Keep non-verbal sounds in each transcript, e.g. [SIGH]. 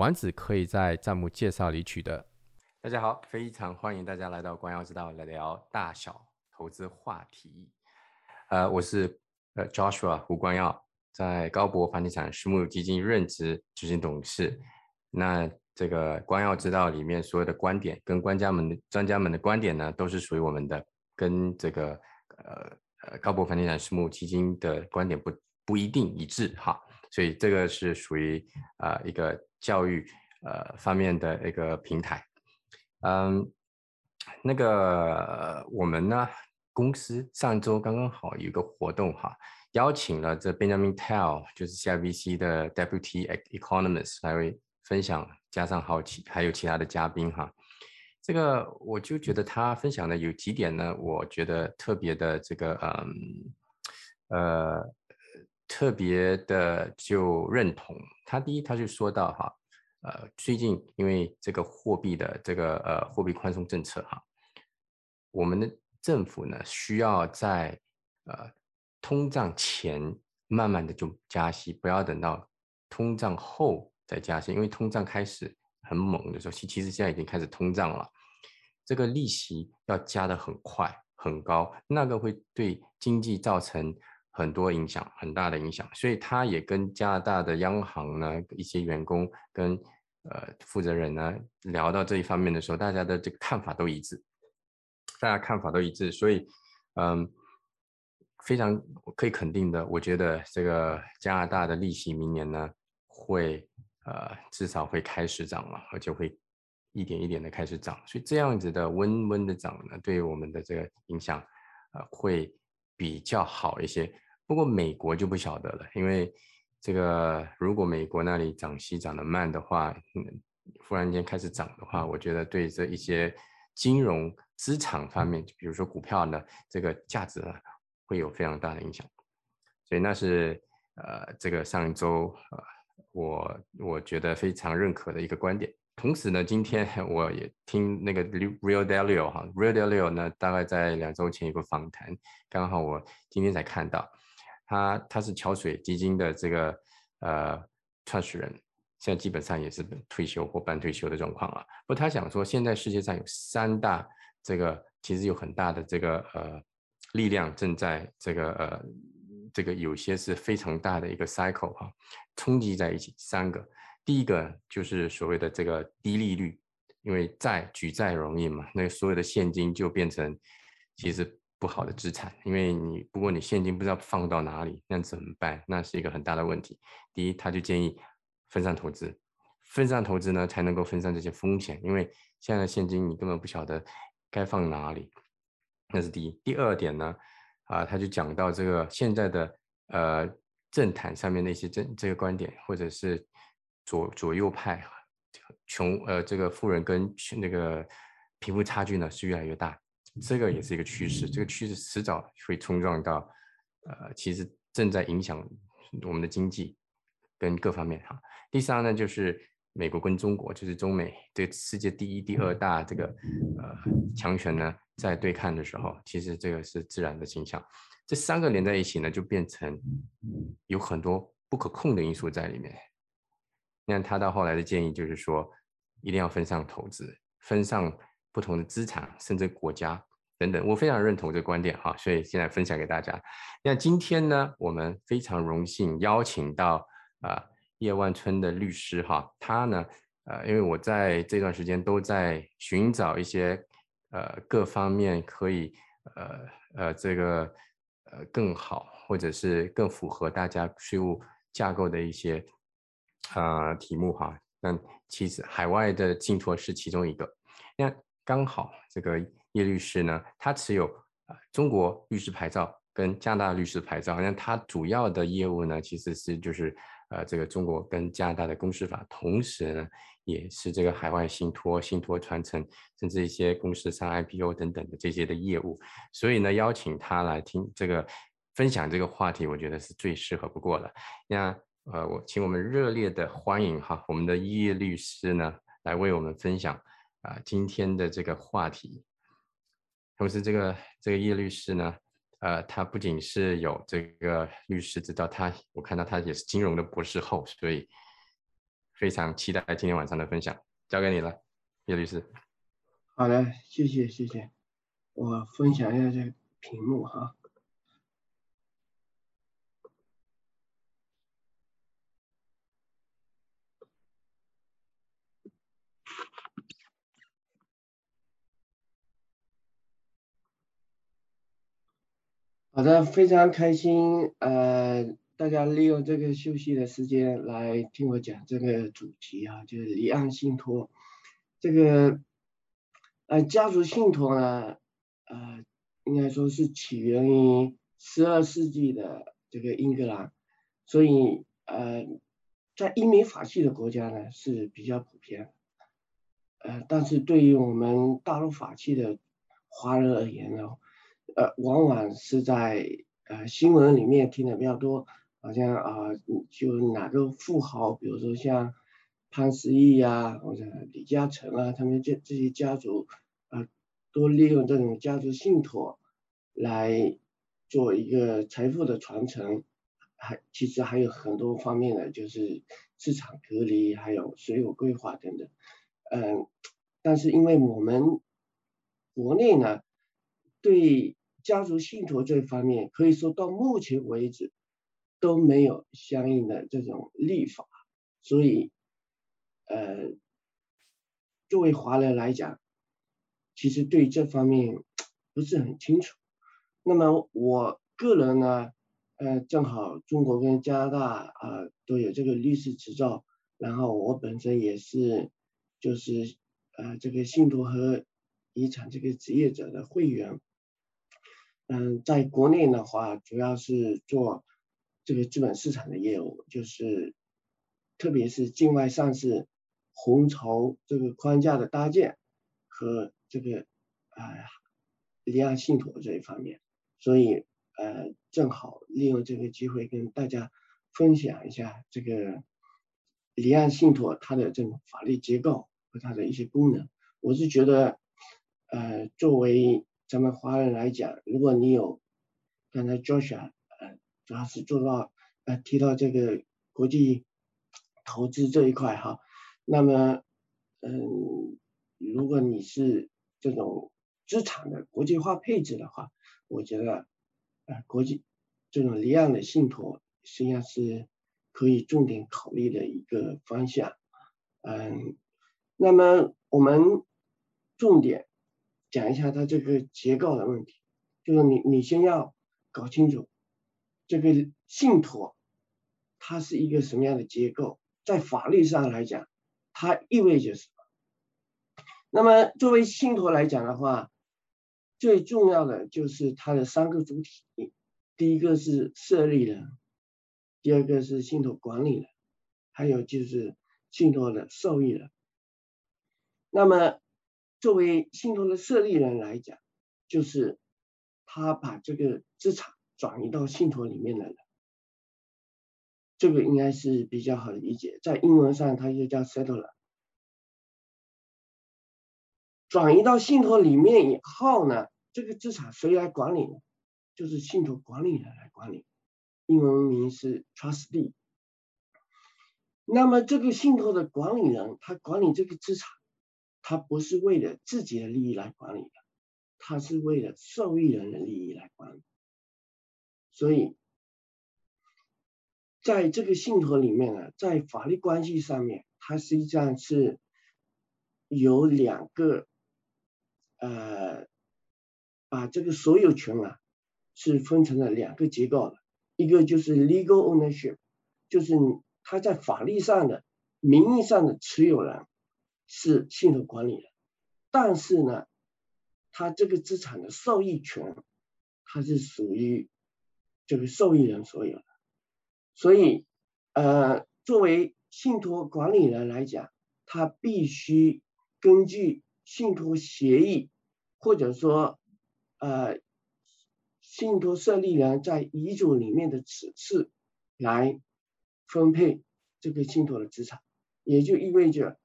丸子可以在账目介绍里取得。大家好，非常欢迎大家来到光耀之道来聊大小投资话题。呃，我是呃 Joshua 胡光耀，在高博房地产私募基金任职执行董事。那这个光耀之道里面所有的观点跟专家们的专家们的观点呢，都是属于我们的，跟这个呃呃高博房地产私募基金的观点不不一定一致哈。所以这个是属于呃一个。教育呃方面的一个平台，嗯，那个我们呢公司上周刚刚好有一个活动哈，邀请了这 Benjamin Tell 就是 CIBC 的 Deputy Economist 来分享，加上好奇还有其他的嘉宾哈，这个我就觉得他分享的有几点呢，我觉得特别的这个嗯呃。特别的就认同他，第一他就说到哈，呃，最近因为这个货币的这个呃货币宽松政策哈，我们的政府呢需要在呃通胀前慢慢的就加息，不要等到通胀后再加息，因为通胀开始很猛的时候，其其实现在已经开始通胀了，这个利息要加的很快很高，那个会对经济造成。很多影响，很大的影响，所以他也跟加拿大的央行呢一些员工跟呃负责人呢聊到这一方面的时候，大家的这个看法都一致，大家看法都一致，所以嗯，非常可以肯定的，我觉得这个加拿大的利息明年呢会呃至少会开始涨了，而且会一点一点的开始涨，所以这样子的温温的涨呢，对于我们的这个影响呃会。比较好一些，不过美国就不晓得了，因为这个如果美国那里涨息涨得慢的话，嗯，忽然间开始涨的话，我觉得对这一些金融资产方面，比如说股票呢，这个价值呢会有非常大的影响。所以那是呃，这个上一周呃，我我觉得非常认可的一个观点。同时呢，今天 [LAUGHS] 我也听那个 Real Delio 哈，Real Delio 呢，大概在两周前有个访谈，刚好我今天才看到，他他是桥水基金的这个呃创始人，现在基本上也是退休或半退休的状况了。不他想说，现在世界上有三大这个其实有很大的这个呃力量正在这个呃这个有些是非常大的一个 cycle 哈，冲击在一起三个。第一个就是所谓的这个低利率，因为债举债容易嘛，那所有的现金就变成其实不好的资产，因为你不过你现金不知道放到哪里，那怎么办？那是一个很大的问题。第一，他就建议分散投资，分散投资呢才能够分散这些风险，因为现在的现金你根本不晓得该放哪里，那是第一。第二点呢，啊，他就讲到这个现在的呃政坛上面的一些政这个观点，或者是。左左右派，穷呃，这个富人跟那个贫富差距呢是越来越大，这个也是一个趋势，这个趋势迟早会冲撞到，呃，其实正在影响我们的经济跟各方面哈。第三呢，就是美国跟中国，就是中美这世界第一、第二大这个呃强权呢在对抗的时候，其实这个是自然的倾向。这三个连在一起呢，就变成有很多不可控的因素在里面。那他到后来的建议就是说，一定要分散投资，分散不同的资产，甚至国家等等。我非常认同这个观点哈，所以现在分享给大家。那今天呢，我们非常荣幸邀请到啊叶万春的律师哈，他呢呃，因为我在这段时间都在寻找一些呃各方面可以呃呃这个呃更好或者是更符合大家税务架构的一些。啊，题目哈，那其实海外的信托是其中一个。那刚好这个叶律师呢，他持有啊中国律师牌照跟加拿大律师牌照。那他主要的业务呢，其实是就是呃这个中国跟加拿大的公司法，同时呢也是这个海外信托、信托传承，甚至一些公司上 IPO 等等的这些的业务。所以呢，邀请他来听这个分享这个话题，我觉得是最适合不过了。那呃，我请我们热烈的欢迎哈，我们的叶律师呢，来为我们分享啊今天的这个话题。同时，这个这个叶律师呢。呃，他不仅是有这个律师执照，他我看到他也是金融的博士后，所以非常期待今天晚上的分享，交给你了，叶律师。好的，谢谢谢谢，我分享一下这个屏幕哈。好的，非常开心，呃，大家利用这个休息的时间来听我讲这个主题啊，就是离岸信托。这个，呃，家族信托呢，呃，应该说是起源于十二世纪的这个英格兰，所以呃，在英美法系的国家呢是比较普遍，呃，但是对于我们大陆法系的华人而言呢。呃，往往是在呃新闻里面听的比较多，好像啊，就哪个富豪，比如说像潘石屹呀，或者李嘉诚啊，他们这这些家族啊，都利用这种家族信托来做一个财富的传承，还其实还有很多方面的，就是市场隔离，还有税务规划等等，嗯，但是因为我们国内呢，对家族信托这方面，可以说到目前为止都没有相应的这种立法，所以，呃，作为华人来讲，其实对这方面不是很清楚。那么我个人呢，呃，正好中国跟加拿大啊都有这个律师执照，然后我本身也是就是呃这个信托和遗产这个职业者的会员。嗯，在国内的话，主要是做这个资本市场的业务，就是特别是境外上市红筹这个框架的搭建和这个啊离岸信托这一方面，所以呃正好利用这个机会跟大家分享一下这个离岸信托它的这种法律结构和它的一些功能。我是觉得呃作为咱们华人来讲，如果你有刚才 Joshua 呃，主要是做到呃提到这个国际投资这一块哈，那么嗯，如果你是这种资产的国际化配置的话，我觉得呃国际这种离岸的信托实际上是可以重点考虑的一个方向，嗯，那么我们重点。讲一下它这个结构的问题，就是你你先要搞清楚这个信托它是一个什么样的结构，在法律上来讲，它意味着什么？那么作为信托来讲的话，最重要的就是它的三个主体，第一个是设立人，第二个是信托管理人，还有就是信托的受益人。那么作为信托的设立人来讲，就是他把这个资产转移到信托里面来了，这个应该是比较好理解。在英文上，它就叫 settler。转移到信托里面以后呢，这个资产谁来管理呢？就是信托管理人来管理，英文名是 trustee。那么这个信托的管理人，他管理这个资产。他不是为了自己的利益来管理的，他是为了受益人的利益来管理。所以，在这个信托里面呢，在法律关系上面，它实际上是有两个，呃，把这个所有权啊是分成了两个结构的，一个就是 legal ownership，就是他在法律上的名义上的持有人。是信托管理人，但是呢，他这个资产的受益权，它是属于这个受益人所有的。所以，呃，作为信托管理人来讲，他必须根据信托协议，或者说呃信托设立人在遗嘱里面的指示来分配这个信托的资产，也就意味着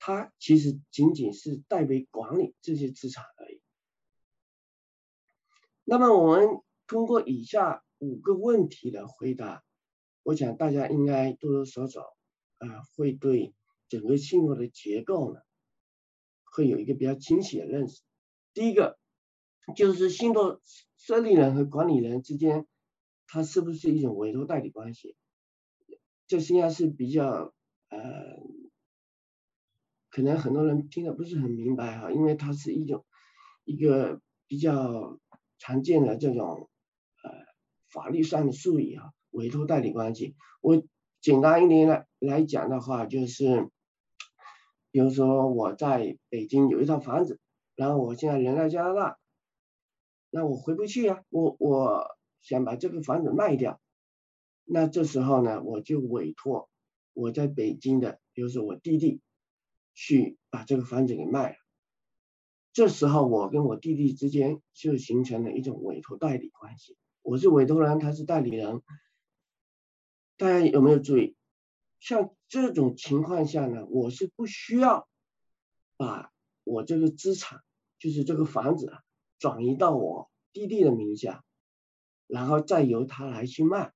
他其实仅仅是代为管理这些资产而已。那么我们通过以下五个问题的回答，我想大家应该多多少少啊会对。整个信托的结构呢，会有一个比较清晰的认识。第一个就是信托设立人和管理人之间，它是不是一种委托代理关系？这实际上是比较呃，可能很多人听的不是很明白哈，因为它是一种一个比较常见的这种呃法律上的术语啊，委托代理关系。我简单一点来来讲的话，就是。比如说我在北京有一套房子，然后我现在人在加拿大，那我回不去呀，我我想把这个房子卖掉，那这时候呢，我就委托我在北京的，比如说我弟弟，去把这个房子给卖了，这时候我跟我弟弟之间就形成了一种委托代理关系，我是委托人，他是代理人，大家有没有注意？像这种情况下呢，我是不需要把我这个资产，就是这个房子啊，转移到我弟弟的名下，然后再由他来去卖。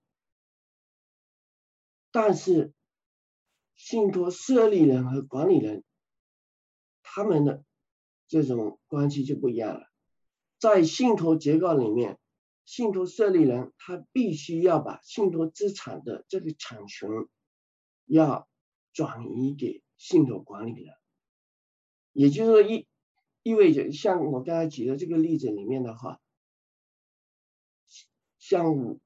但是信托设立人和管理人他们的这种关系就不一样了，在信托结构里面，信托设立人他必须要把信托资产的这个产权。要转移给信托管理人，也就是说意意味着，像我刚才举的这个例子里面的话，像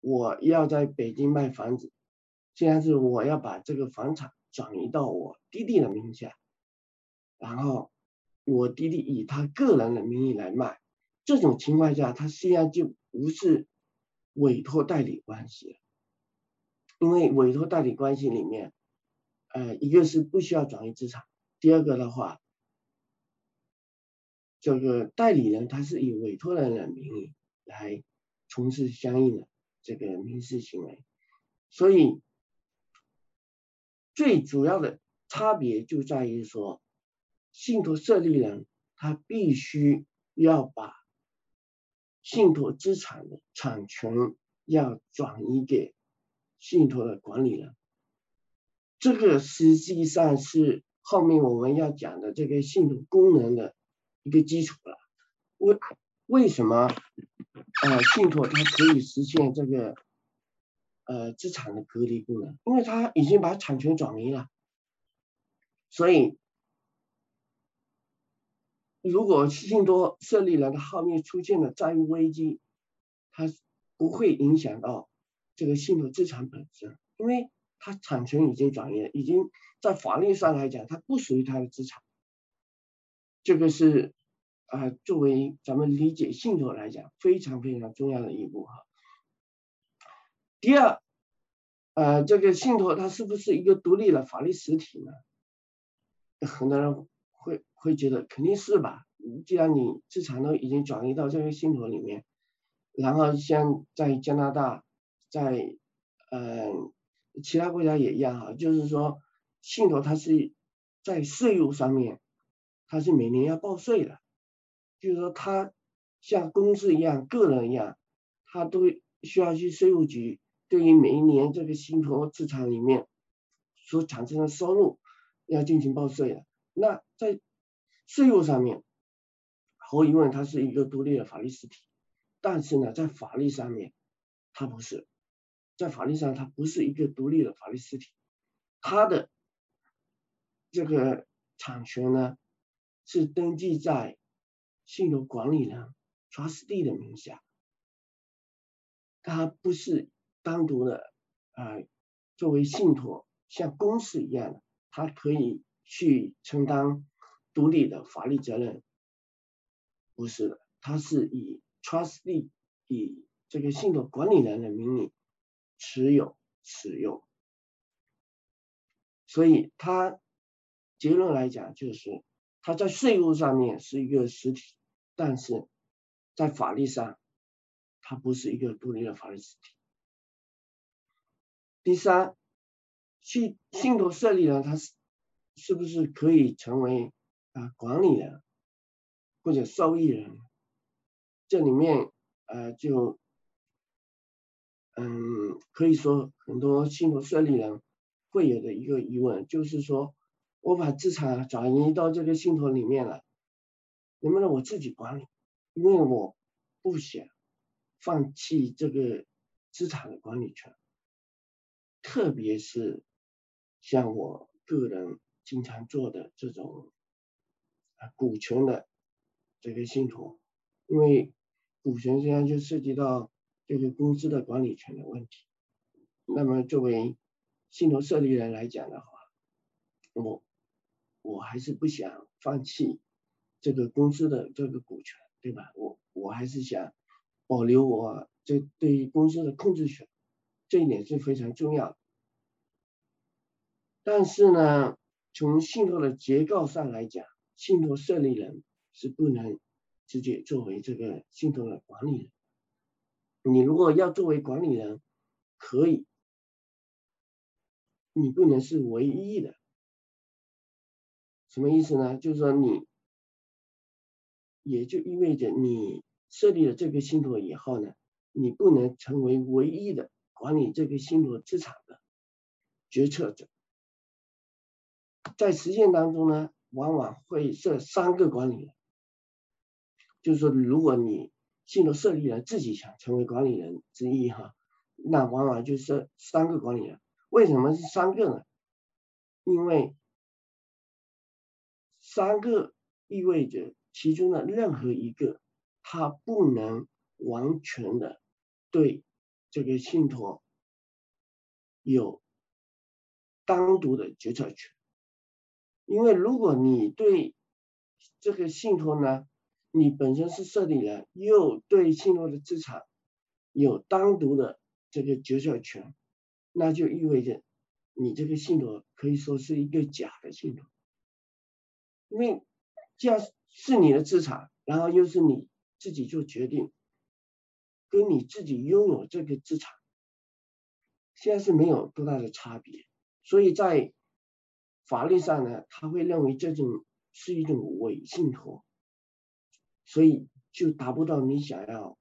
我要在北京卖房子，现在是我要把这个房产转移到我弟弟的名下，然后我弟弟以他个人的名义来卖，这种情况下，他实际上就不是委托代理关系了。因为委托代理关系里面，呃，一个是不需要转移资产，第二个的话，这个代理人他是以委托人的名义来从事相应的这个民事行为，所以最主要的差别就在于说，信托设立人他必须要把信托资产的产权要转移给。信托的管理人，这个实际上是后面我们要讲的这个信托功能的一个基础了。为为什么呃信托它可以实现这个呃资产的隔离功能？因为它已经把产权转移了，所以如果信托设立人的后面出现了债务危机，它不会影响到。这个信托资产本身，因为它产权已经转移，已经在法律上来讲，它不属于它的资产。这个是啊，作为咱们理解信托来讲，非常非常重要的一步哈。第二，呃，这个信托它是不是一个独立的法律实体呢？很多人会觉得肯定是吧，既然你资产都已经转移到这个信托里面，然后像在加拿大。在嗯，其他国家也一样哈，就是说信托它是在税务上面，它是每年要报税的，就是说它像公司一样、个人一样，它都需要去税务局对于每一年这个信托资产里面所产生的收入要进行报税的。那在税务上面，毫无疑问它是一个独立的法律实体，但是呢，在法律上面它不是。在法律上，它不是一个独立的法律实体，它的这个产权呢是登记在信托管理人 trustee 的名下，它不是单独的啊作为信托像公司一样的，它可以去承担独立的法律责任，不是的，它是以 trustee 以这个信托管理人的名义。持有、使用，所以它结论来讲就是，它在税务上面是一个实体，但是在法律上，它不是一个独立的法律实体。第三，信信托设立人他是是不是可以成为啊管理人或者受益人？这里面呃就嗯可以说很多信托设立人会有的一个疑问，就是说我把资产转移到这个信托里面了，能不能我自己管理？因为我不想放弃这个资产的管理权。特别是像我个人经常做的这种股权的这个信托，因为股权实际上就涉及到这个公司的管理权的问题。那么作为信托设立人来讲的话，我我还是不想放弃这个公司的这个股权，对吧？我我还是想保留我这对于公司的控制权。这一点是非常重要，但是呢，从信托的结构上来讲，信托设立人是不能直接作为这个信托的管理人。你如果要作为管理人，可以，你不能是唯一的。什么意思呢？就是说你，也就意味着你设立了这个信托以后呢，你不能成为唯一的。管理这个信托资产的决策者，在实践当中呢，往往会设三个管理人。就是说，如果你信托设立人自己想成为管理人之一哈，那往往就是三个管理人。为什么是三个呢？因为三个意味着其中的任何一个，他不能完全的对。这个信托有单独的决策权，因为如果你对这个信托呢，你本身是设立人，又对信托的资产有单独的这个决策权，那就意味着你这个信托可以说是一个假的信托，因为既然是你的资产，然后又是你自己做决定。跟你自己拥有这个资产，现在是没有多大的差别，所以在法律上呢，他会认为这种是一种伪信托，所以就达不到你想要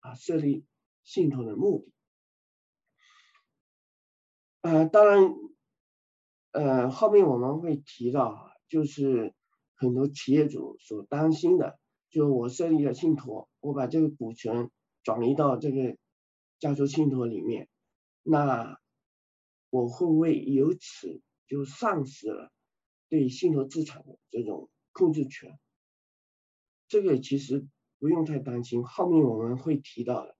啊设立信托的目的。呃，当然，呃，后面我们会提到，就是很多企业主所担心的，就我设立了信托，我把这个股权。转移到这个家族信托里面，那我会不会由此就丧失了对信托资产的这种控制权？这个其实不用太担心，后面我们会提到的，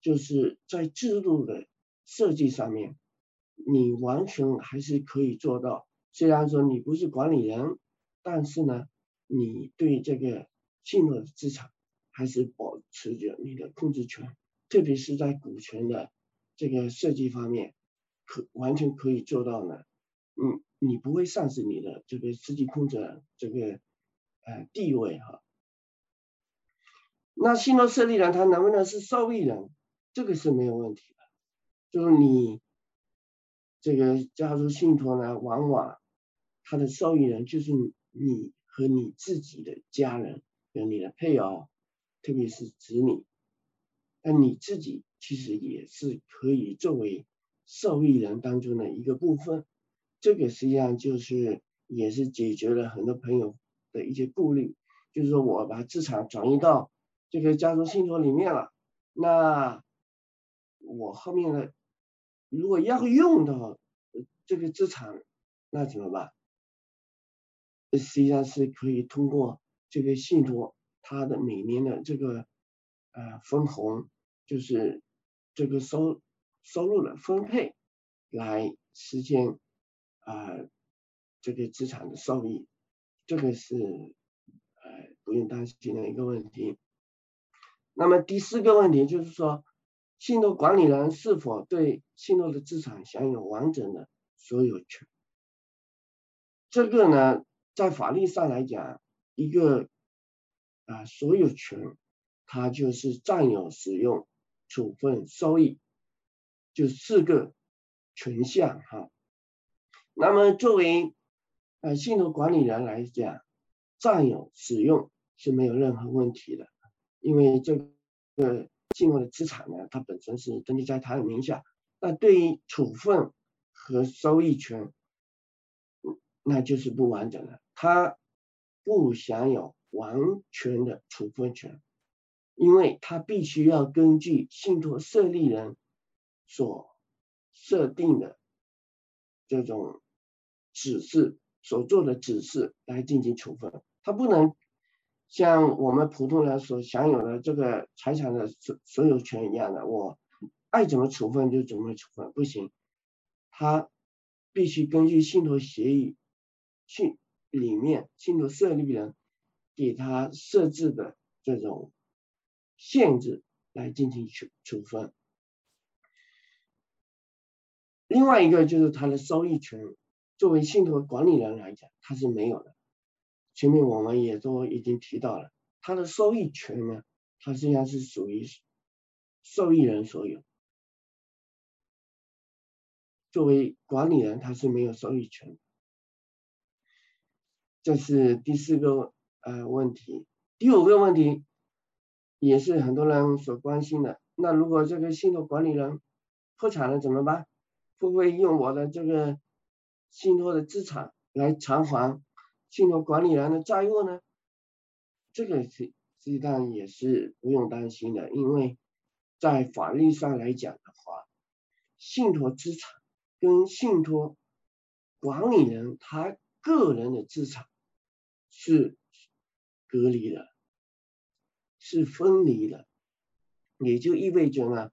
就是在制度的设计上面，你完全还是可以做到。虽然说你不是管理人，但是呢，你对这个信托资产。还是保持着你的控制权，特别是在股权的这个设计方面，可完全可以做到呢。嗯，你不会丧失你的这个实际控制这个呃地位哈。那信托设立人他能不能是受益人？这个是没有问题的。就是你这个加入信托呢，往往他的受益人就是你和你自己的家人，有你的配偶。特别是子女，那你自己其实也是可以作为受益人当中的一个部分，这个实际上就是也是解决了很多朋友的一些顾虑，就是说我把资产转移到这个家族信托里面了，那我后面的如果要用到这个资产，那怎么办？实际上是可以通过这个信托。它的每年的这个呃分红，就是这个收收入的分配，来实现啊这个资产的收益，这个是呃不用担心的一个问题。那么第四个问题就是说，信托管理人是否对信托的资产享有完整的所有权？这个呢，在法律上来讲，一个啊所有权，它就是占有、使用、处分、收益，就四个权项哈。那么作为呃信托管理人来讲，占有、使用是没有任何问题的，因为这个信托的资产呢，它本身是登记在他的名下。那对于处分和收益权，那就是不完整的，他不享有完全的处分权，因为他必须要根据信托设立人所设定的这种指示所做的指示来进行处分，他不能像我们普通人所享有的这个财产的所所有权一样的，我爱怎么处分就怎么处分，不行，他必须根据信托协议。信里面信托设立人给他设置的这种限制来进行处处分。另外一个就是他的收益权，作为信托管理人来讲，他是没有的。前面我们也都已经提到了，他的收益权呢，它实际上是属于受益人所有。作为管理人，他是没有收益权。这是第四个呃问题，第五个问题也是很多人所关心的。那如果这个信托管理人破产了怎么办？会不会用我的这个信托的资产来偿还信托管理人的债务呢？这个实实际上也是不用担心的，因为在法律上来讲的话，信托资产跟信托管理人他个人的资产。是隔离的，是分离的，也就意味着呢，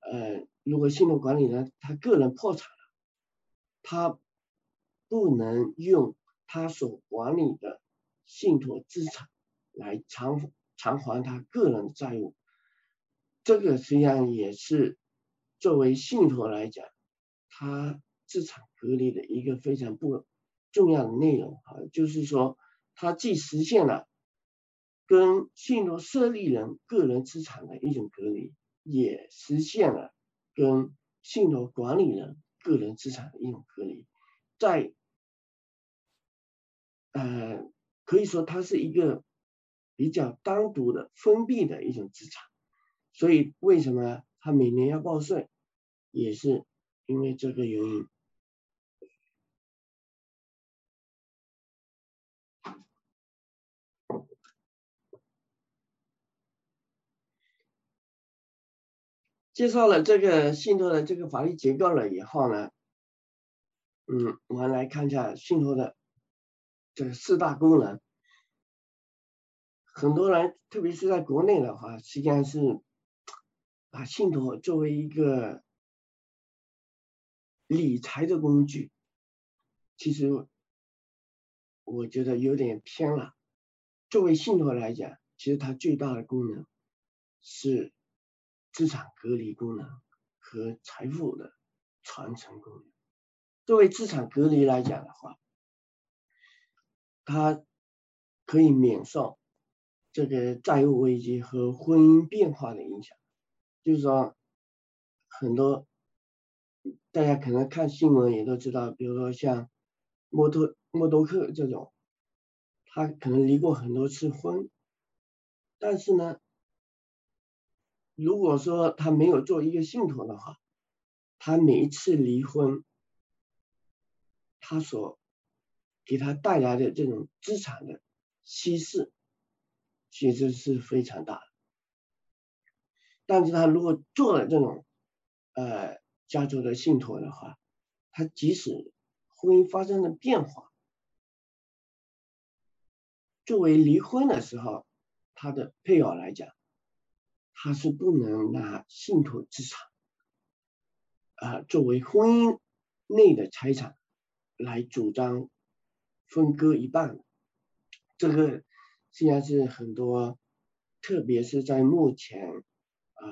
呃，如果信托管理人他个人破产了，他不能用他所管理的信托资产来偿偿还他个人的债务，这个实际上也是作为信托来讲，他资产隔离的一个非常不重要的内容啊，就是说。它既实现了跟信托设立人个人资产的一种隔离，也实现了跟信托管理人个人资产的一种隔离，在呃可以说它是一个比较单独的封闭的一种资产，所以为什么它每年要报税，也是因为这个原因。介绍了这个信托的这个法律结构了以后呢，嗯，我们来看一下信托的这四大功能。很多人，特别是在国内的话，实际上是把信托作为一个理财的工具，其实我觉得有点偏了。作为信托来讲，其实它最大的功能是。资产隔离功能和财富的传承功能。作为资产隔离来讲的话，它可以免受这个债务危机和婚姻变化的影响。就是说，很多大家可能看新闻也都知道，比如说像默多默多克这种，他可能离过很多次婚，但是呢。如果说他没有做一个信托的话，他每一次离婚，他所给他带来的这种资产的稀释，其实是非常大的。但是他如果做了这种呃家族的信托的话，他即使婚姻发生了变化，作为离婚的时候，他的配偶来讲。他是不能拿信托资产啊作为婚姻内的财产来主张分割一半，这个实际上是很多，特别是在目前啊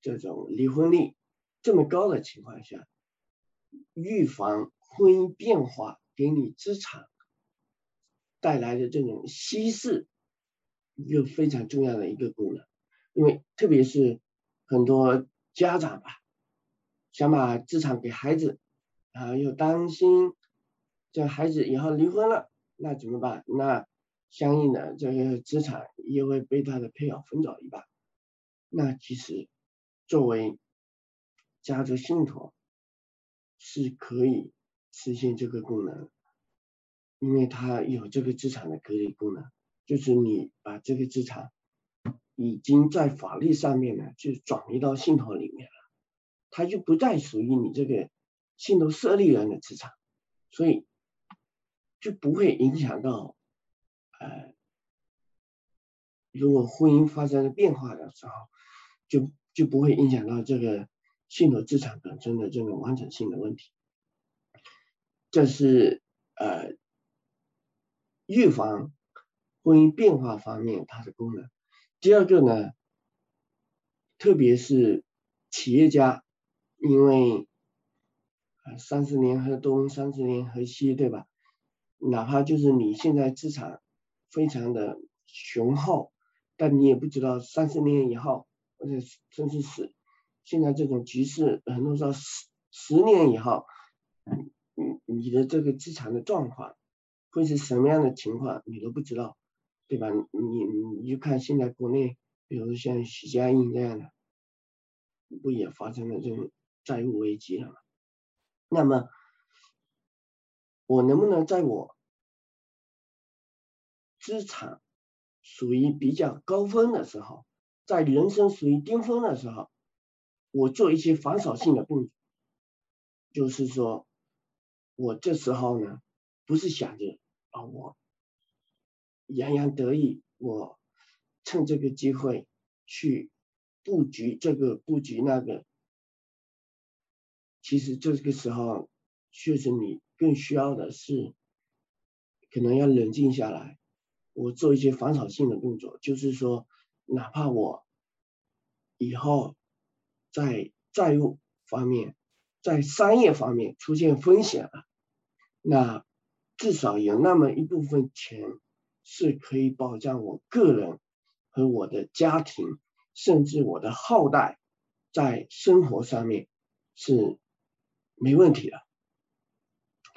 这种离婚率这么高的情况下，预防婚姻变化给你资产带来的这种稀释，一个非常重要的一个功能。因为特别是很多家长吧，想把资产给孩子，啊，又担心这孩子以后离婚了，那怎么办？那相应的这个资产也会被他的配偶分走一半。那其实作为家族信托是可以实现这个功能，因为它有这个资产的隔离功能，就是你把这个资产。已经在法律上面呢，就转移到信托里面了，它就不再属于你这个信托设立人的资产，所以就不会影响到，呃，如果婚姻发生了变化的时候，就就不会影响到这个信托资产本身的这个完整性的问题。这是呃预防婚姻变化方面它的功能。第二个呢，特别是企业家，因为啊三十年河东，三十年河西，对吧？哪怕就是你现在资产非常的雄厚，但你也不知道三十年以后，或者甚至是现在这种局势，很多时候十十年以后，你你的这个资产的状况会是什么样的情况，你都不知道。对吧？你你就看现在国内，比如像许家印这样的，不也发生了这种债务危机了吗？那么，我能不能在我资产属于比较高峰的时候，在人生属于巅峰的时候，我做一些防守性的动作，就是说，我这时候呢，不是想着啊我。洋洋得意，我趁这个机会去布局这个布局那个。其实这个时候，确实你更需要的是，可能要冷静下来，我做一些防守性的动作，就是说，哪怕我以后在债务方面、在商业方面出现风险了，那至少有那么一部分钱。是可以保障我个人和我的家庭，甚至我的后代在生活上面是没问题的。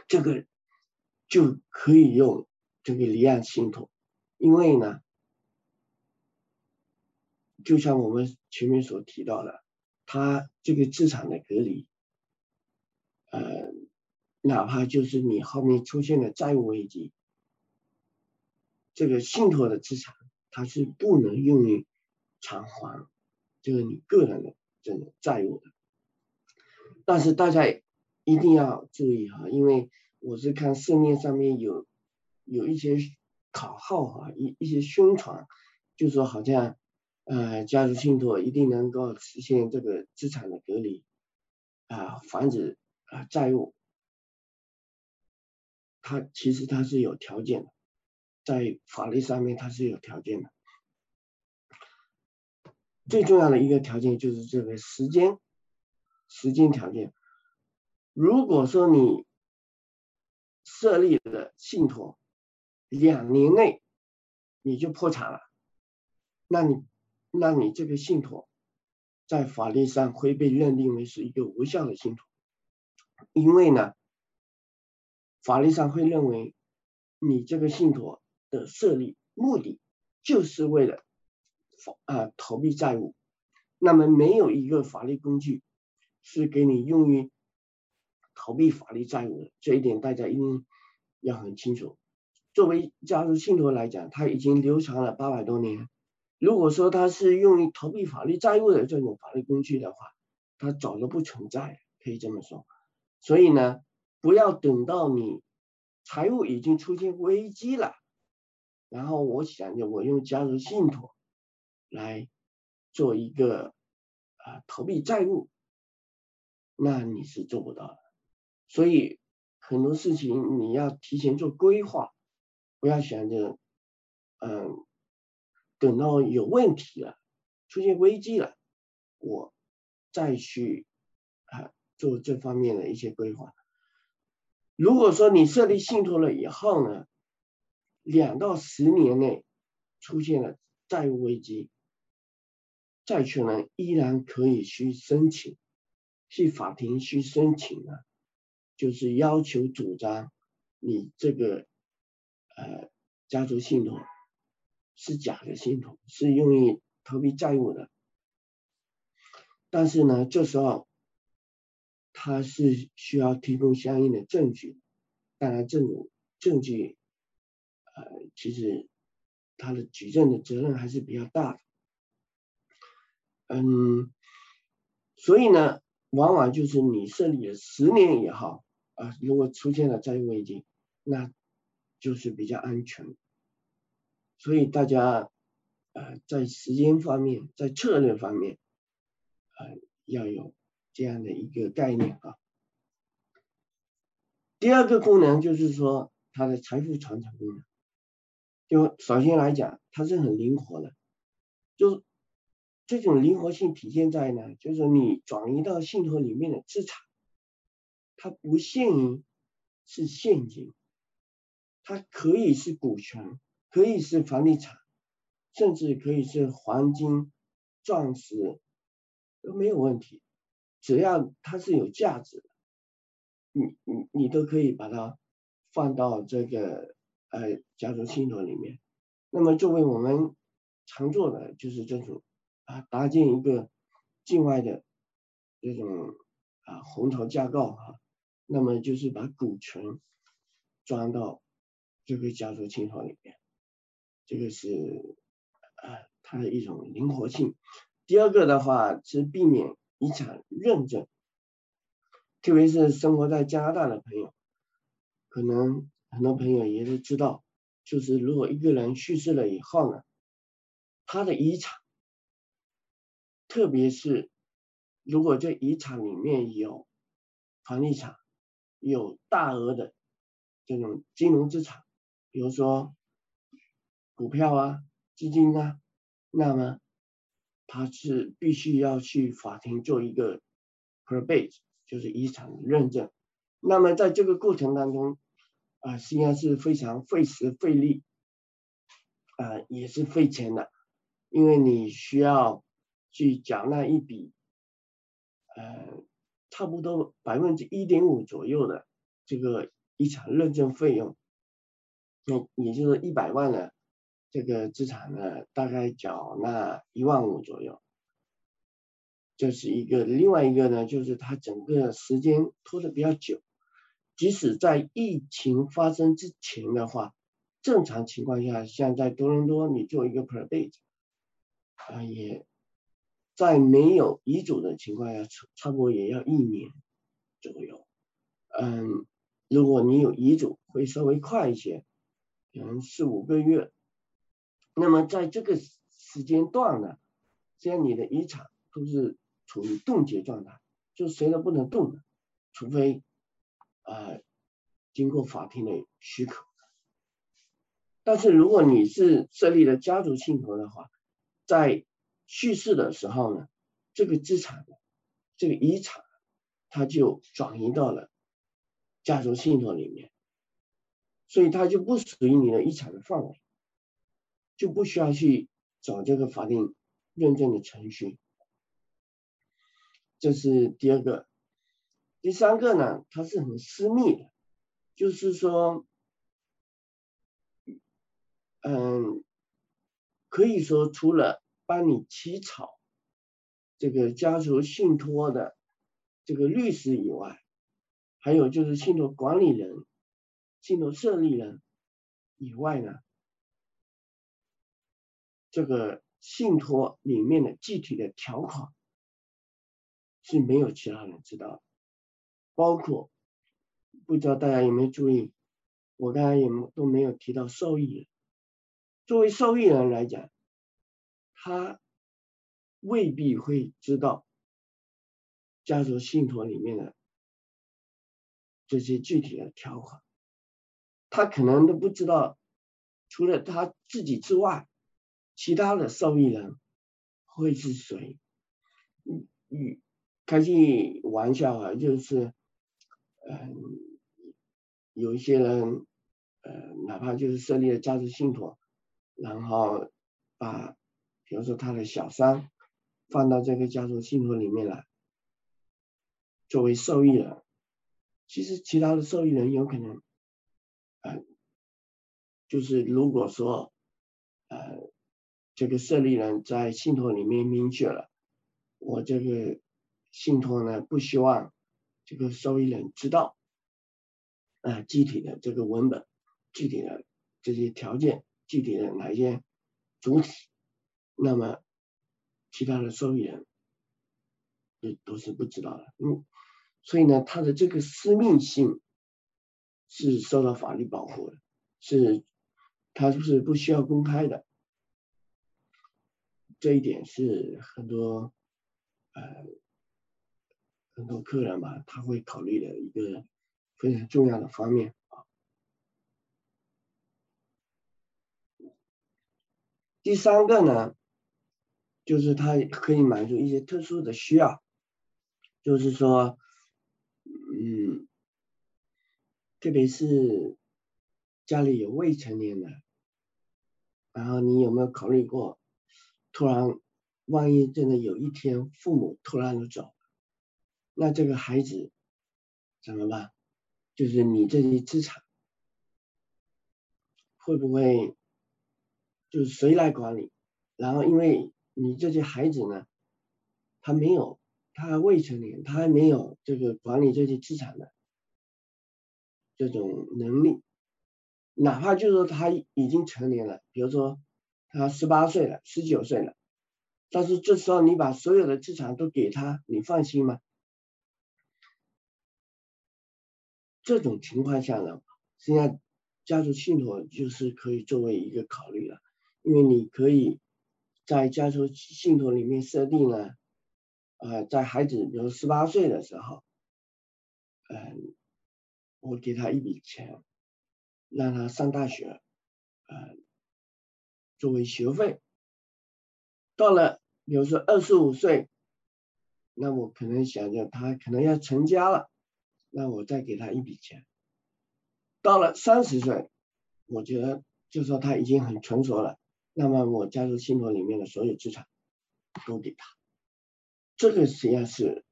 这个就可以用这个离岸信托，因为呢，就像我们前面所提到的，它这个资产的隔离，呃，哪怕就是你后面出现了债务危机。这个信托的资产，它是不能用于偿还这个你个人的这种债务的。但是大家一定要注意哈，因为我是看市面上面有有一些口号哈，一一些宣传，就说好像呃家族信托一定能够实现这个资产的隔离啊，防止啊债务，它其实它是有条件的。在法律上面它是有条件的，最重要的一个条件就是这个时间，时间条件。如果说你设立了信托，两年内你就破产了，那你那你这个信托在法律上会被认定为是一个无效的信托，因为呢，法律上会认为你这个信托。的设立目的就是为了啊逃避债务，那么没有一个法律工具是给你用于逃避法律债务的，这一点大家一定要很清楚。作为家族信托来讲，它已经流传了八百多年。如果说它是用于逃避法律债务的这种法律工具的话，它早就不存在，可以这么说。所以呢，不要等到你财务已经出现危机了。然后我想着我用家族信托来做一个啊逃避债务，那你是做不到的。所以很多事情你要提前做规划，不要想着嗯等到有问题了、出现危机了，我再去啊做这方面的一些规划。如果说你设立信托了以后呢，两到十年内出现了债务危机，债权人依然可以去申请，去法庭去申请呢，就是要求主张你这个呃家族信托是假的信托，是用于逃避债务的。但是呢，这时候他是需要提供相应的证据，当然这种证据，其实他的举证的责任还是比较大的，嗯，所以呢，往往就是你设立了十年以后，啊，如果出现了债务危机，那就是比较安全，所以大家，呃，在时间方面，在策略方面。呃，要有这样的一个概念啊。第二个功能就是说它的财富传承功能，就首先来讲，它是很灵活的，就是这种灵活性体现在呢，就是你转移到信托里面的资产，它不限于是现金，它可以是股权，可以是房地产，甚至可以是黄金、钻石。都没有问题，只要它是有价值的，你你你都可以把它放到这个呃家族信托里面。那么作为我们常做的就是这种啊搭建一个境外的这种啊红头架构哈，那么就是把股权装到这个家族信托里面，这个是啊它的一种灵活性。第二个的话是避免遗产认证，特别是生活在加拿大的朋友，可能很多朋友也都知道，就是如果一个人去世了以后呢，他的遗产，特别是如果这遗产里面有房地产，有大额的这种金融资产，比如说股票啊、基金啊，那么。他是必须要去法庭做一个 probate，就是遗产认证。那么在这个过程当中，啊，实际上是非常费时费力，啊，也是费钱的，因为你需要去缴纳一笔，呃，差不多百分之一点五左右的这个遗产认证费用，那也就是一百万的。这个资产呢，大概缴纳一万五左右，这是一个。另外一个呢，就是它整个时间拖得比较久，即使在疫情发生之前的话，正常情况下，像在多伦多你做一个 probate，啊，也在没有遗嘱的情况下，差差不多也要一年左右。嗯，如果你有遗嘱，会稍微快一些，可能四五个月。那么在这个时间段呢，这样你的遗产都是处于冻结状态，就谁都不能动的，除非啊经过法庭的许可。但是如果你是设立了家族信托的话，在去世的时候呢，这个资产这个遗产它就转移到了家族信托里面，所以它就不属于你的遗产的范围。就不需要去走这个法定认证的程序，这是第二个。第三个呢，它是很私密的，就是说，嗯，可以说除了帮你起草这个家族信托的这个律师以外，还有就是信托管理人、信托设立人以外呢。这个信托里面的具体的条款是没有其他人知道的，包括不知道大家有没有注意，我刚才也都没有提到受益人。作为受益人来讲，他未必会知道家族信托里面的这些具体的条款，他可能都不知道，除了他自己之外。其他的受益人会是谁？嗯嗯，开句玩笑啊，就是，嗯，有一些人，呃，哪怕就是设立了家族信托，然后把，比如说他的小三放到这个家族信托里面来，作为受益人，其实其他的受益人有可能，呃，就是如果说，呃，这个设立人在信托里面明确了，我这个信托呢不希望这个受益人知道。啊，具体的这个文本，具体的这些条件，具体的哪些主体，那么其他的受益人都都是不知道的。嗯，所以呢，它的这个私密性是受到法律保护的，是它是不需要公开的。这一点是很多呃很多客人吧，他会考虑的一个。非常重要的方面啊。第三个呢，就是它可以满足一些特殊的需要，就是说，嗯，特别是家里有未成年的，然后你有没有考虑过，突然万一真的有一天父母突然的走，那这个孩子怎么办？就是你这些资产会不会就是谁来管理？然后因为你这些孩子呢，他没有，他还未成年，他还没有这个管理这些资产的这种能力。哪怕就是说他已经成年了，比如说他十八岁了、十九岁了，但是这时候你把所有的资产都给他，你放心吗？这种情况下呢，实际上家族信托就是可以作为一个考虑了，因为你可以在家族信托里面设定呢，呃，在孩子比如十八岁的时候，嗯，我给他一笔钱，让他上大学，呃，作为学费，到了比如说二十五岁，那我可能想着他可能要成家了。那我再给他一笔钱，到了三十岁，我觉得就说他已经很成熟了，那么我加入信托里面的所有资产都给他，这个实际上是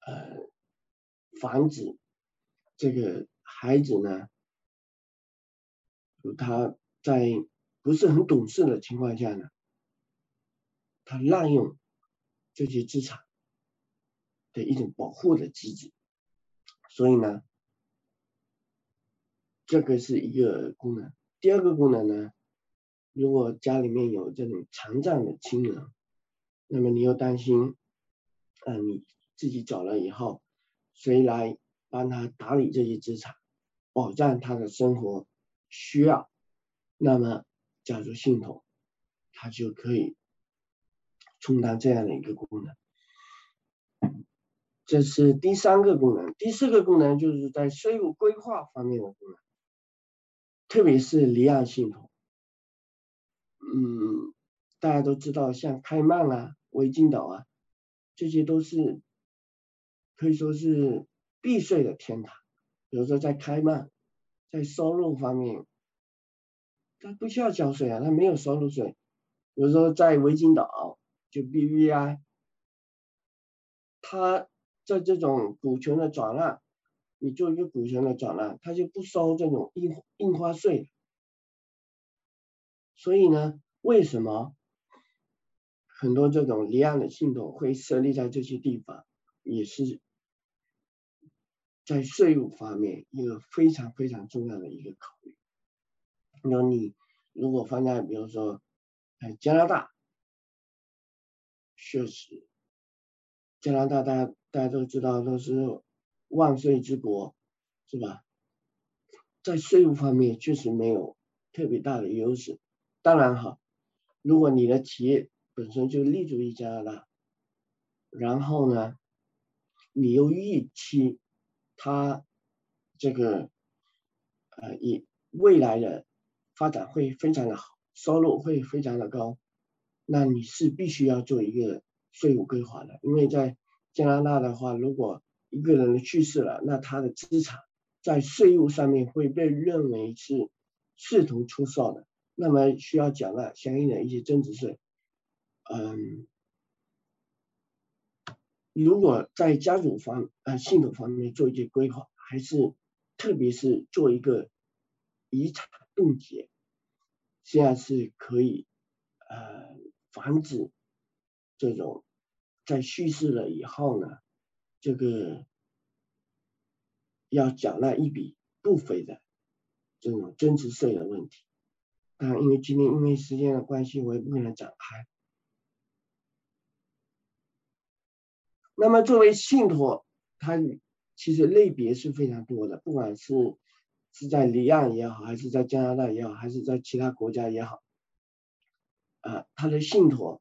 呃防止这个孩子呢，他在不是很懂事的情况下呢，他滥用这些资产的一种保护的机制。所以呢，这个是一个功能。第二个功能呢，如果家里面有这种残障的亲人，那么你又担心，啊，你自己走了以后，谁来帮他打理这些资产，保障他的生活需要？那么家族系统，它就可以充当这样的一个功能。这是第三个功能，第四个功能就是在税务规划方面的功能，特别是离岸信托。嗯，大家都知道，像开曼啊、维京岛啊，这些都是可以说是避税的天堂。比如说在开曼，在收入方面，他不需要交税啊，他没有收入税。比如说在维京岛，就 BVI，他。在这种股权的转让，你做一个股权的转让，他就不收这种印印花税。所以呢，为什么很多这种离岸的信托会设立在这些地方，也是在税务方面一个非常非常重要的一个考虑。那你如果放在比如说，哎，加拿大，确实。加拿大，大家大家都知道，都是万税之国，是吧？在税务方面确实没有特别大的优势。当然哈，如果你的企业本身就立足于加拿大，然后呢，你又预期它这个呃以未来的发展会非常的好，收入会非常的高，那你是必须要做一个。税务规划的，因为在加拿大的话，如果一个人去世了，那他的资产在税务上面会被认为是试图出售的，那么需要缴纳相应的一些增值税。嗯，如果在家族方呃信托方面做一些规划，还是特别是做一个遗产冻结，这样是可以呃防止这种在去世了以后呢，这个要缴纳一笔不菲的这种增值税的问题。当然，因为今天因为时间的关系，我也不能展开。那么作为信托，它其实类别是非常多的，不管是是在离岸也好，还是在加拿大也好，还是在其他国家也好，啊，它的信托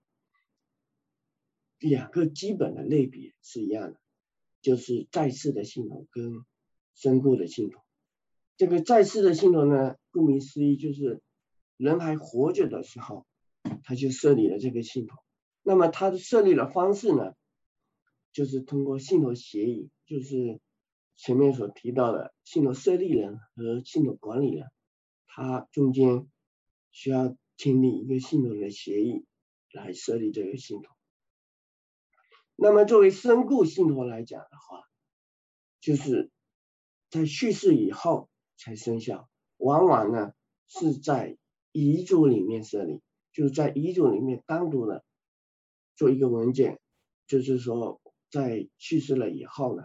两个基本的类别是一样的，就是在世的信托跟身故的信托。这个在世的信托呢，顾名思义就是人还活着的时候，他就设立了这个信托。那么它的设立的方式呢？就是通过信托协议，就是前面所提到的信托设立人和信托管理人，他中间需要签订一个信托的协议来设立这个信托。那么作为身故信托来讲的话，就是在去世以后才生效，往往呢是在遗嘱里面设立，就是在遗嘱里面单独的做一个文件，就是说。在去世了以后呢，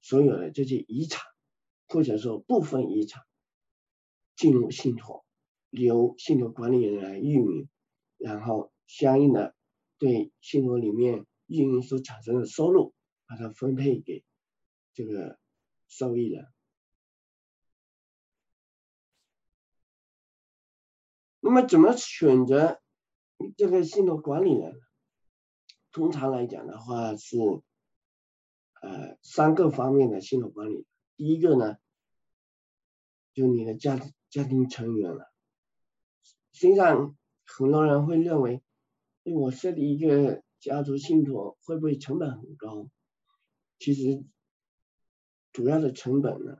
所有的这些遗产或者说部分遗产进入信托，由信托管理人来运营，然后相应的对信托里面运营所产生的收入，把它分配给这个受益人。那么怎么选择这个信托管理人？通常来讲的话是。呃，三个方面的信托管理，第一个呢，就你的家家庭成员了。实际上，很多人会认为，我设立一个家族信托会不会成本很高？其实，主要的成本呢，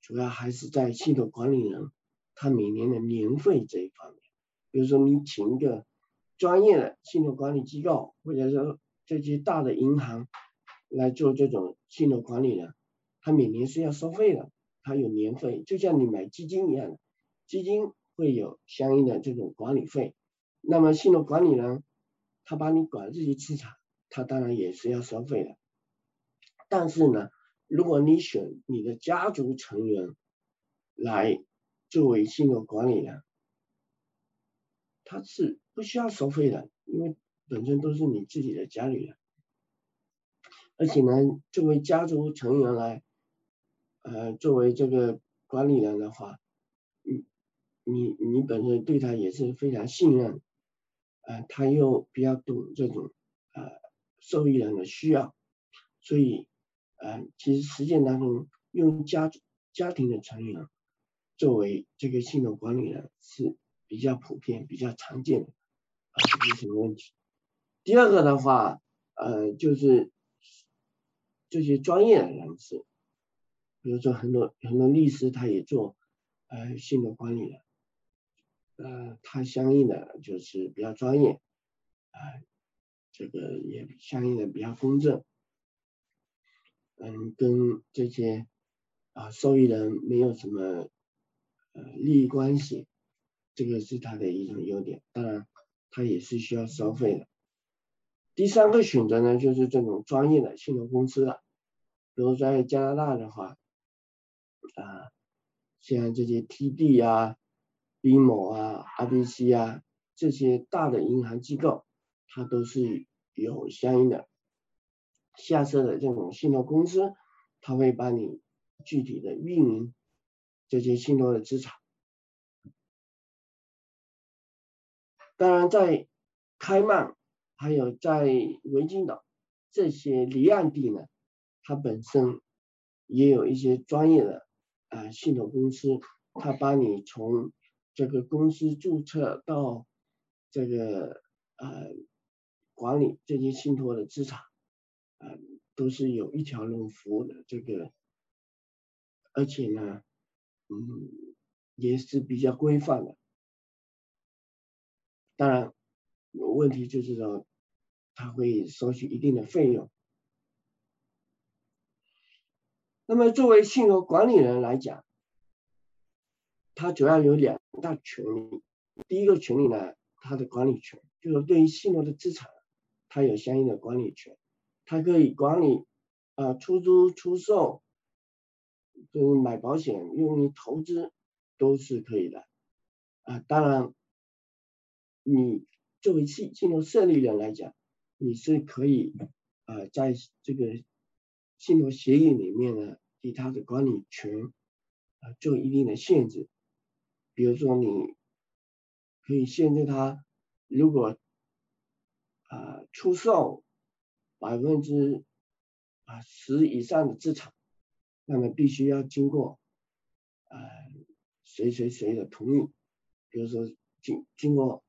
主要还是在信托管理人他每年的年费这一方面。比如说，你请一个专业的信托管理机构，或者说这些大的银行。来做这种信托管理人，他每年是要收费的，他有年费，就像你买基金一样的，基金会有相应的这种管理费。那么信托管理人，他帮你管这些资产，他当然也是要收费的。但是呢，如果你选你的家族成员来作为信托管理人，他是不需要收费的，因为本身都是你自己的家里人。而且呢，作为家族成员来，呃，作为这个管理人的话，你你你本身对他也是非常信任，呃，他又比较懂这种呃受益人的需要，所以呃，其实实践当中用家家庭的成员作为这个信托管理人是比较普遍、比较常见的，啊，没什么问题。第二个的话，呃，就是。这些专业的人士，比如说很多很多律师，他也做呃信托管理的，呃，他相应的就是比较专业，啊，这个也相应的比较公正，嗯，跟这些啊受益人没有什么呃利益关系，这个是他的一种优点，当然他也是需要收费的。第三个选择呢，就是这种专业的信托公司了，比如在加拿大的话，啊，像这些 TD 啊、BMO 啊、RBC 啊这些大的银行机构，它都是有相应的下设的这种信托公司，它会帮你具体的运营这些信托的资产。当然，在开曼。还有在维京岛这些离岸地呢，它本身也有一些专业的啊信托公司，它帮你从这个公司注册到这个呃管理这些信托的资产，啊都是有一条龙服务的这个而且呢，嗯，也是比较规范的。当然有，问题就是说，他会收取一定的费用。那么作为信托管理人来讲，他主要有两大权利。第一个权利呢，它的管理权，就是对于信托的资产，它有相应的管理权，它可以管理啊出租、出售，就是买保险、用于投资都是可以的啊。当然。你作为信信托设立人来讲，你是可以啊，在这个信托协议里面呢，对他的管理权啊做一定的限制。比如说，你可以限制他，如果啊出售百分之啊十以上的资产，那么必须要经过啊谁谁谁的同意。比如说经经过。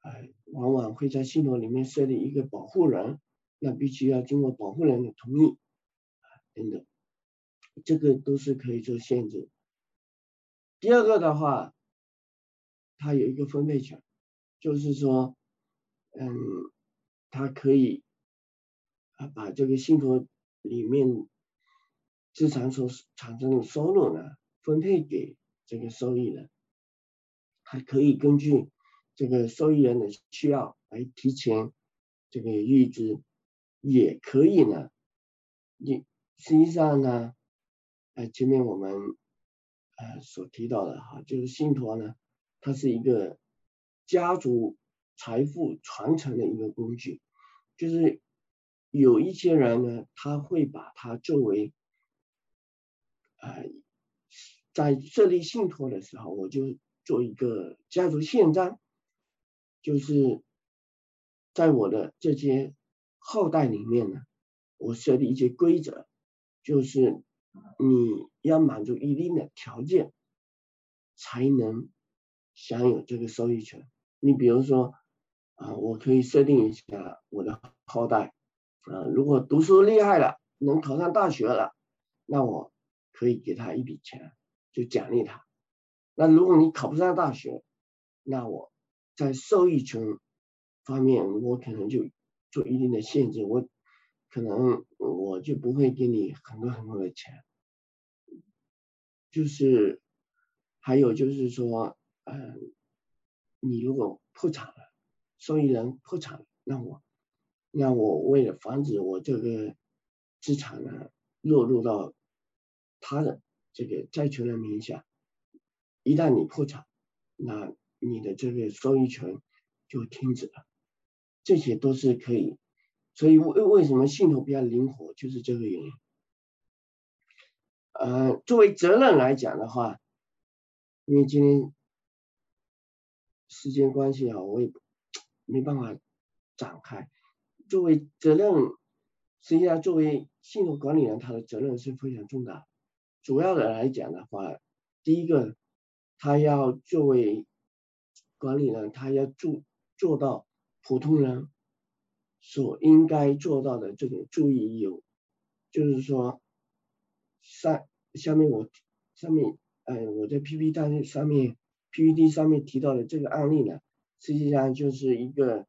哎，往往会在信托里面设立一个保护人，那必须要经过保护人的同意啊等等，这个都是可以做限制。第二个的话，它有一个分配权，就是说，嗯，它可以啊把这个信托里面资产所产生的收入呢分配给这个受益人，还可以根据。这个受益人的需要来提前这个预支也可以呢。你实际上呢，呃，前面我们呃所提到的哈，就是信托呢，它是一个家族财富传承的一个工具。就是有一些人呢，他会把它作为呃，在设立信托的时候，我就做一个家族宪章。就是在我的这些后代里面呢，我设立一些规则，就是你要满足一定的条件，才能享有这个收益权。你比如说啊，我可以设定一下我的后代啊，如果读书厉害了，能考上大学了，那我可以给他一笔钱，就奖励他。那如果你考不上大学，那我。在受益权方面，我可能就做一定的限制，我可能我就不会给你很多很多的钱。就是还有就是说，嗯，你如果破产了，受益人破产了，那我那我为了防止我这个资产呢落入到他的这个债权人名下，一旦你破产，那。你的这个收益权就停止了，这些都是可以，所以为为什么信托比较灵活，就是这个原因。呃，作为责任来讲的话，因为今天时间关系啊，我也 [TSK] 没办法展开。作为责任，实际上作为信托管理人，他的责任是非常重大。主要的来讲的话，第一个，他要作为管理人他要做做到普通人所应该做到的这种注意义务，就是说三下面我上面呃我在 PPT 上面 PPT 上面提到的这个案例呢，实际上就是一个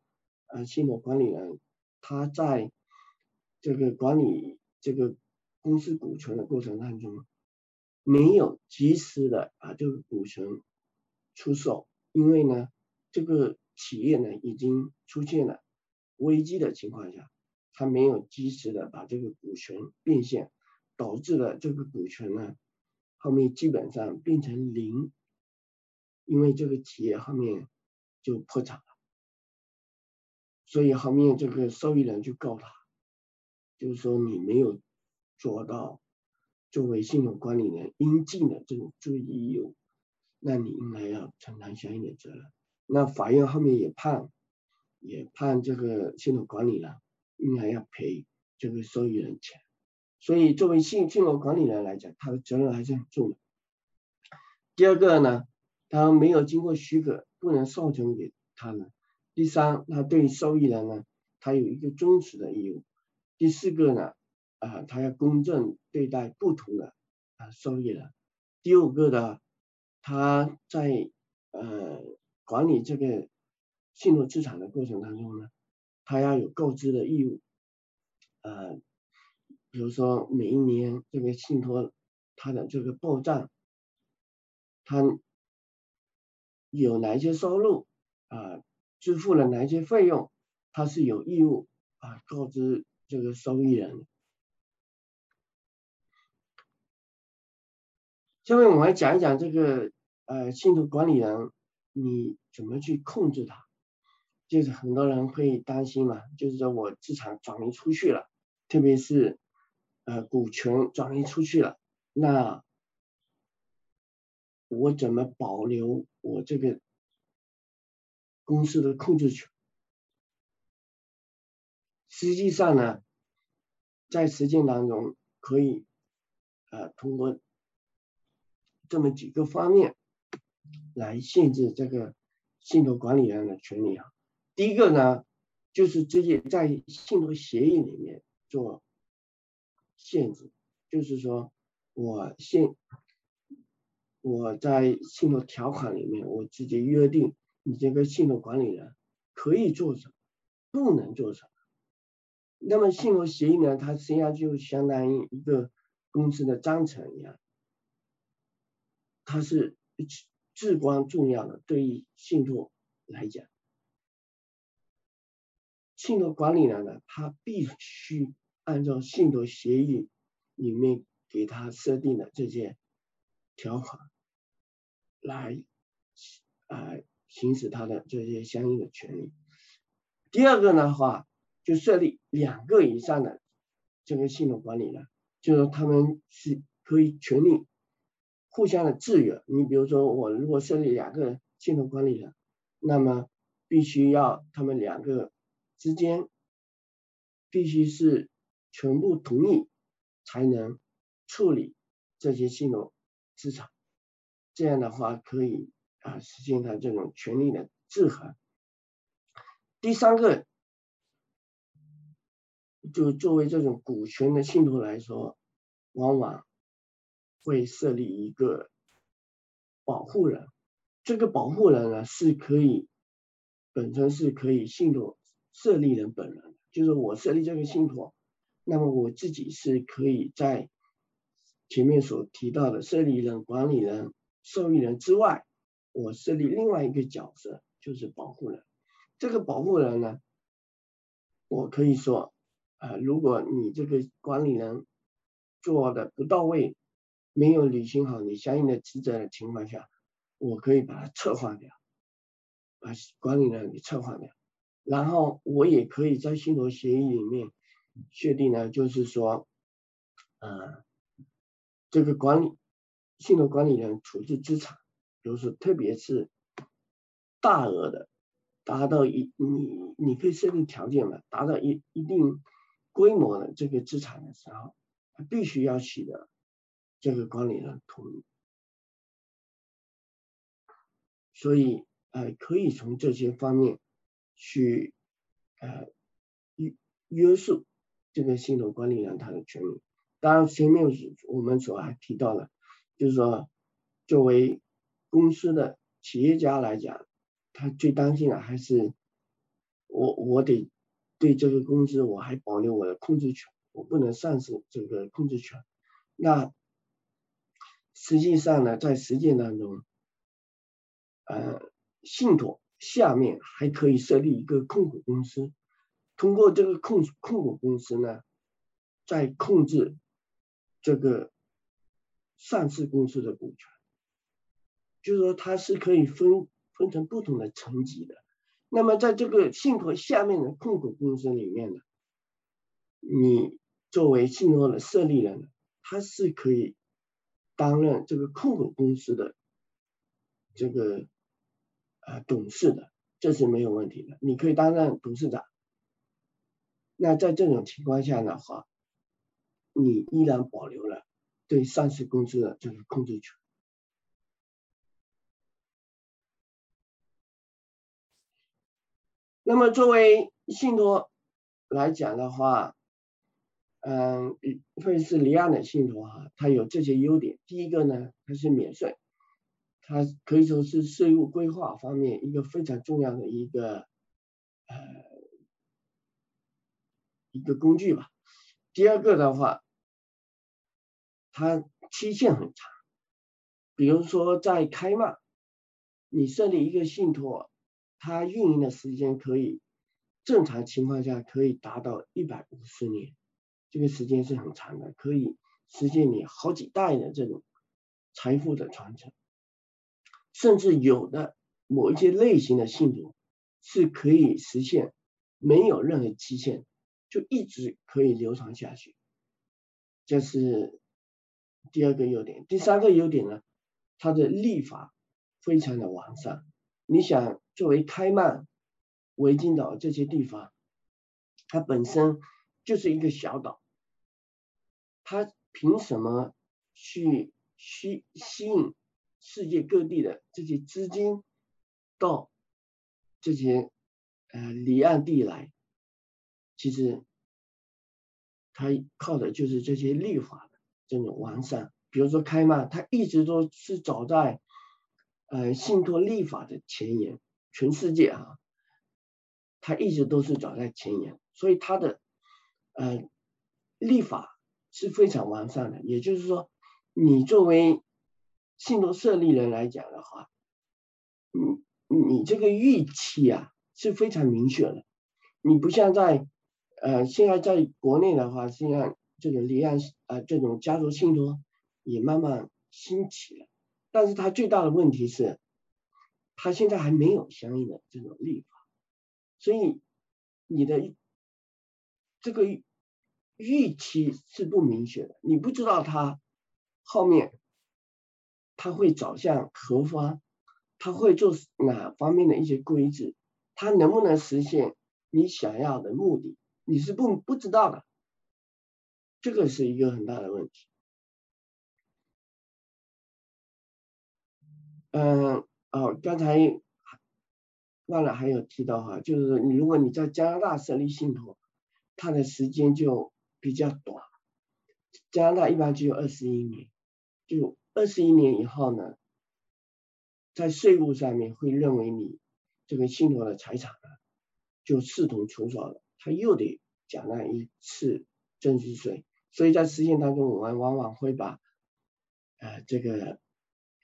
呃信托管理人他在这个管理这个公司股权的过程当中，没有及时的把这个股权出售。因为呢，这个企业呢已经出现了危机的情况下，他没有及时的把这个股权变现，导致了这个股权呢后面基本上变成零，因为这个企业后面就破产了，所以后面这个受益人就告他，就是说你没有做到作为信用管理人应尽的这种注意义务。那你应该要承担相应的责任。那法院后面也判，也判这个信托管理人应该要赔这个受益人钱。所以作为信信托管理人来讲，他的责任还是很重的。第二个呢，他没有经过许可不能授权给他人。第三，他对受益人呢，他有一个忠实的义务。第四个呢，啊，他要公正对待不同的啊受益人。第五个呢，他在呃管理这个信托资产的过程当中呢，他要有购置的义务，呃，比如说每一年这个信托它的这个报账，它有哪一些收入啊，支付了哪一些费用，它是有义务啊告知这个受益人。下面我们来讲一讲这个呃信托管理人，你怎么去控制它？就是很多人会担心嘛，就是说我资产转移出去了，特别是呃股权转移出去了，那我怎么保留我这个公司的控制权？实际上呢，在实践当中可以呃通过。这么几个方面来限制这个信托管理人的权利啊。第一个呢，就是直接在信托协议里面做限制，就是说我信我在信托条款里面，我直接约定你这个信托管理人可以做什么，不能做什么。那么信托协议呢，它实际上就相当于一个公司的章程一样。它是至关重要的，对于信托来讲，信托管理人呢，他必须按照信托协议里面给他设定的这些条款来啊行使他的这些相应的权利。第二个的话，就设立两个以上的这个信托管理人，就是他们是可以权利。互相的制约，你比如说我如果设立两个信托管理人，那么必须要他们两个之间必须是全部同意才能处理这些信托资产，这样的话可以啊实现它这种权利的制衡。第三个，就作为这种股权的信托来说，往往。会设立一个保护人，这个保护人呢是可以本身是可以信托设立人本人，就是我设立这个信托，那么我自己是可以在前面所提到的设立人、管理人、受益人之外，我设立另外一个角色，就是保护人。这个保护人呢，我可以说啊，如果你这个管理人做的不到位。没有履行好你相应的职责的情况下，我可以把它撤换掉，把管理人给撤换掉，然后我也可以在信托协议里面确定呢，就是说，呃，这个管理信托管理人处置资产，比如说特别是大额的，达到一你你可以设定条件嘛，达到一一定规模的这个资产的时候，他必须要取得。这个管理人同意，所以呃可以从这些方面去呃约约束这个信托管理人他的权利。当然前面我们所还提到了，就是说作为公司的企业家来讲，他最担心的还是我我得对这个公司我还保留我的控制权，我不能丧失这个控制权。那实际上呢，在实践当中，呃，信托下面还可以设立一个控股公司，通过这个控控股公司呢，在控制这个上市公司的股权，就是说它是可以分分成不同的层级的。那么在这个信托下面的控股公司里面呢，你作为信托的设立人，他是可以。担任这个控股公司的这个啊董事的，这是没有问题的。你可以担任董事长。那在这种情况下的话，你依然保留了对上市公司的这个控制权。那么作为信托来讲的话，嗯，会是离岸的信托哈，它有这些优点。第一个呢，它是免税，它可以说是税务规划方面一个非常重要的一个呃一个工具吧。第二个的话，它期限很长，比如说在开曼，你设立一个信托，它运营的时间可以正常情况下可以达到一百五十年。这个时间是很长的，可以实现你好几代的这种财富的传承，甚至有的某一些类型的信托是可以实现没有任何期限，就一直可以流传下去。这是第二个优点。第三个优点呢，它的立法非常的完善。你想，作为开曼、维京岛这些地方，它本身就是一个小岛。他凭什么去吸吸引世界各地的这些资金到这些呃离岸地来？其实他靠的就是这些立法的这种完善。比如说开曼，他一直都是走在呃信托立法的前沿，全世界啊，他一直都是走在前沿，所以他的呃立法。是非常完善的，也就是说，你作为信托设立人来讲的话，你你这个预期啊是非常明确的。你不像在呃现在在国内的话，现在这种离岸呃这种家族信托也慢慢兴起了，但是它最大的问题是，它现在还没有相应的这种立法，所以你的这个。预期是不明确的，你不知道它后面它会走向何方，它会做哪方面的一些规制，它能不能实现你想要的目的，你是不不知道的，这个是一个很大的问题。嗯，哦，刚才忘了还有提到哈，就是你如果你在加拿大设立信托，它的时间就。比较短，加拿大一般只有二十一年，就二十一年以后呢，在税务上面会认为你这个信托的财产呢就视同出售了，他又得缴纳一次增值税，所以在实践当中，我们往往会把呃这个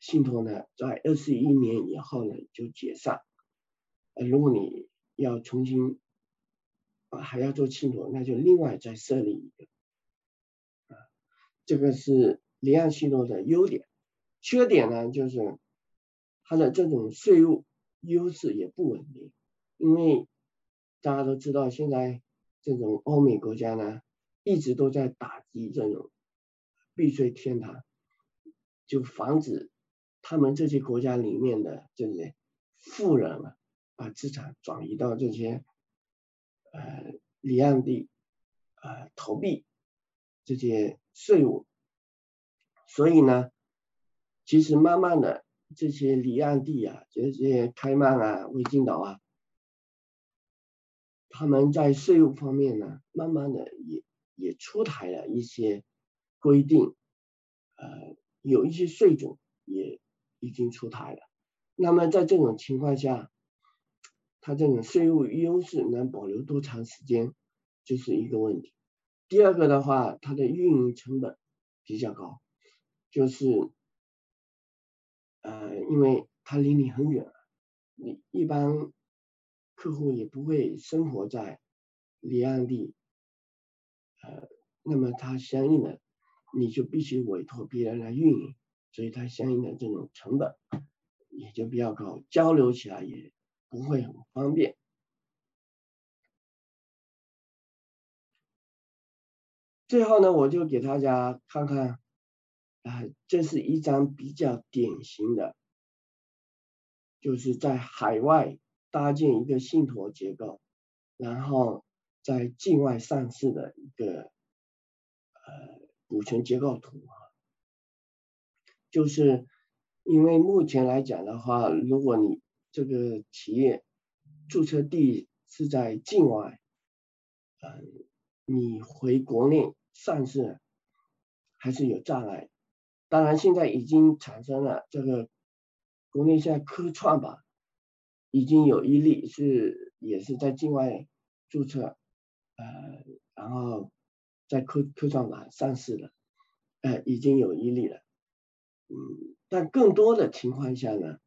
信托呢在二十一年以后呢就解散，呃如果你要重新。啊，还要做信托，那就另外再设立一个，啊，这个是离岸信托的优点，缺点呢就是它的这种税务优势也不稳定，因为大家都知道现在这种欧美国家呢一直都在打击这种避税天堂，就防止他们这些国家里面的这些富人啊把资产转移到这些。呃，离岸地呃投币这些税务，所以呢，其实慢慢的这些离岸地啊，这些开曼啊、维京岛啊，他们在税务方面呢，慢慢的也也出台了一些规定，呃，有一些税种也已经出台了。那么在这种情况下，它这种税务优势能保留多长时间，就是一个问题。第二个的话，它的运营成本比较高，就是呃，因为它离你很远，你一般客户也不会生活在离岸地，呃，那么它相应的你就必须委托别人来运营，所以它相应的这种成本也就比较高，交流起来也。不会很方便。最后呢，我就给大家看看，啊，这是一张比较典型的，就是在海外搭建一个信托结构，然后在境外上市的一个呃股权结构图啊。就是因为目前来讲的话，如果你这个企业注册地是在境外，嗯，你回国内上市还是有障碍。当然，现在已经产生了这个国内现在科创吧，已经有一例是也是在境外注册，呃，然后在科科创板上市的，呃，已经有一例了。嗯，但更多的情况下呢，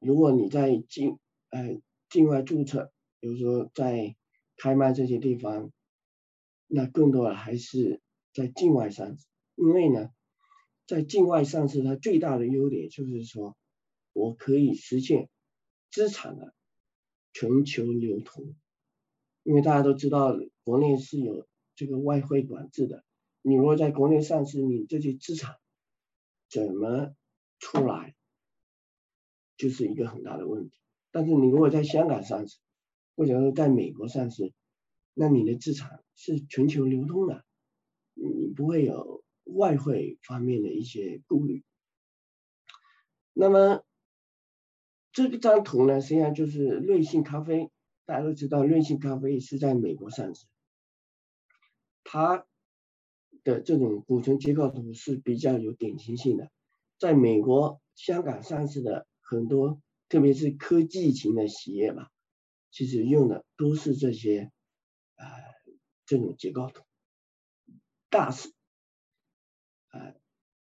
如果你在境呃境外注册，比如说在开曼这些地方，那更多的还是在境外上市。因为呢，在境外上市，它最大的优点就是说，我可以实现资产的全球流通。因为大家都知道，国内是有这个外汇管制的，你如果在国内上市，你这些资产怎么出来，就是一个很大的问题。但是你如果在香港上市，或者说在美国上市，那你的资产是全球流通的，你不会有。外汇方面的一些顾虑。那么这张图呢，实际上就是瑞幸咖啡。大家都知道，瑞幸咖啡是在美国上市，它的这种股权结构图是比较有典型性的。在美国、香港上市的很多，特别是科技型的企业吧，其实用的都是这些啊这种结构图，大是。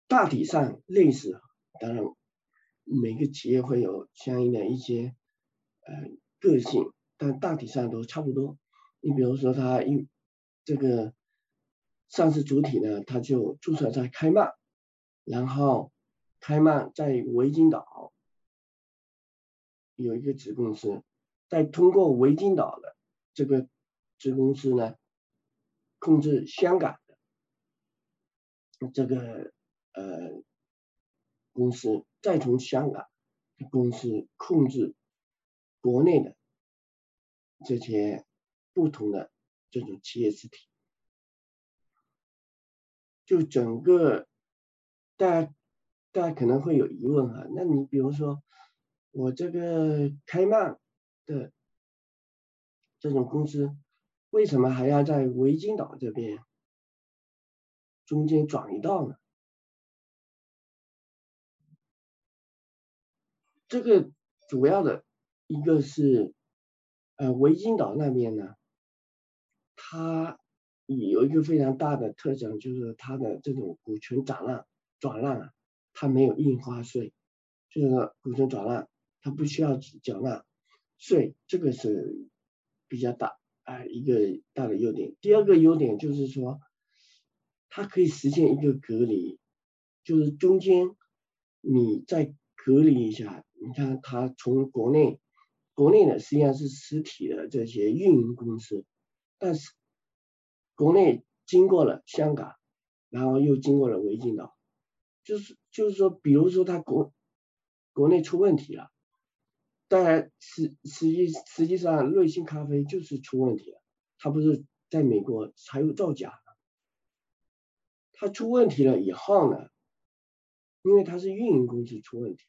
大体上类似，当然每个企业会有相应的一些呃个性，但大体上都差不多。你比如说，它一这个上市主体呢，它就注册在开曼，然后开曼在维京岛有一个子公司，再通过维京岛的这个子公司呢，控制香港的这个。呃，公司再从香港公司控制国内的这些不同的这种企业实体，就整个大家大家可能会有疑问哈，那你比如说我这个开曼的这种公司，为什么还要在维京岛这边中间转一道呢？这个主要的一个是，呃，维京岛那边呢，它有一个非常大的特征，就是它的这种股权转让转让啊，它没有印花税，就是股权转让它不需要缴纳税，这个是比较大啊一个大的优点。第二个优点就是说，它可以实现一个隔离，就是中间你再隔离一下。你看，它从国内，国内的实际上是实体的这些运营公司，但是国内经过了香港，然后又经过了维京岛，就是就是说，比如说它国国内出问题了，当然实实际实际上瑞幸咖啡就是出问题了，它不是在美国还有造假它出问题了以后呢，因为它是运营公司出问题。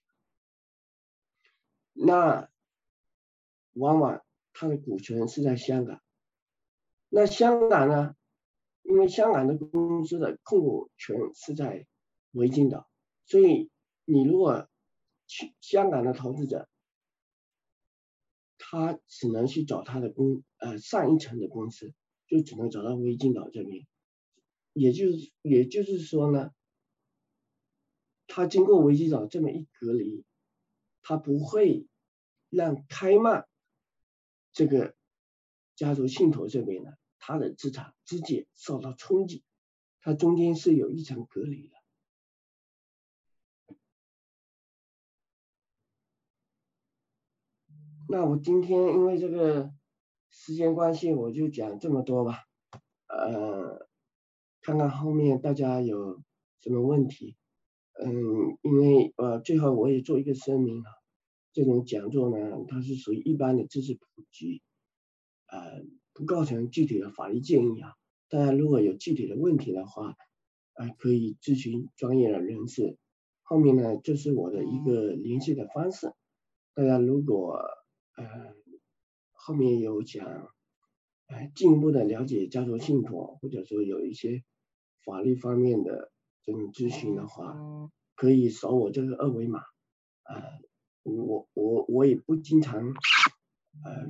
那往往他的股权是在香港，那香港呢？因为香港的公司的控股权是在维京岛，所以你如果去香港的投资者，他只能去找他的公呃上一层的公司，就只能找到维京岛这边，也就是也就是说呢，他经过维京岛这么一隔离。他不会让开曼这个家族信托这边呢，他的资产直接受到冲击，它中间是有一层隔离的。那我今天因为这个时间关系，我就讲这么多吧，呃，看看后面大家有什么问题。嗯，因为呃，最后我也做一个声明啊，这种讲座呢，它是属于一般的知识普及，呃，不构成具体的法律建议啊。大家如果有具体的问题的话，啊，可以咨询专业的人士。后面呢，这是我的一个联系的方式。大家如果呃后面有想呃进一步的了解家族信托，或者说有一些法律方面的这种咨询的话，可以扫我这个二维码。呃，我我我也不经常呃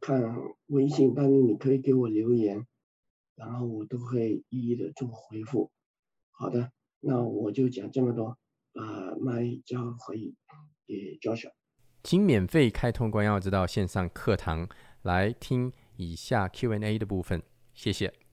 看微信，但是你可以给我留言，然后我都会一一的做回复。好的，那我就讲这么多，把麦交回给 Joshua。请免费开通关耀之道线上课堂来听以下 Q&A 的部分，谢谢。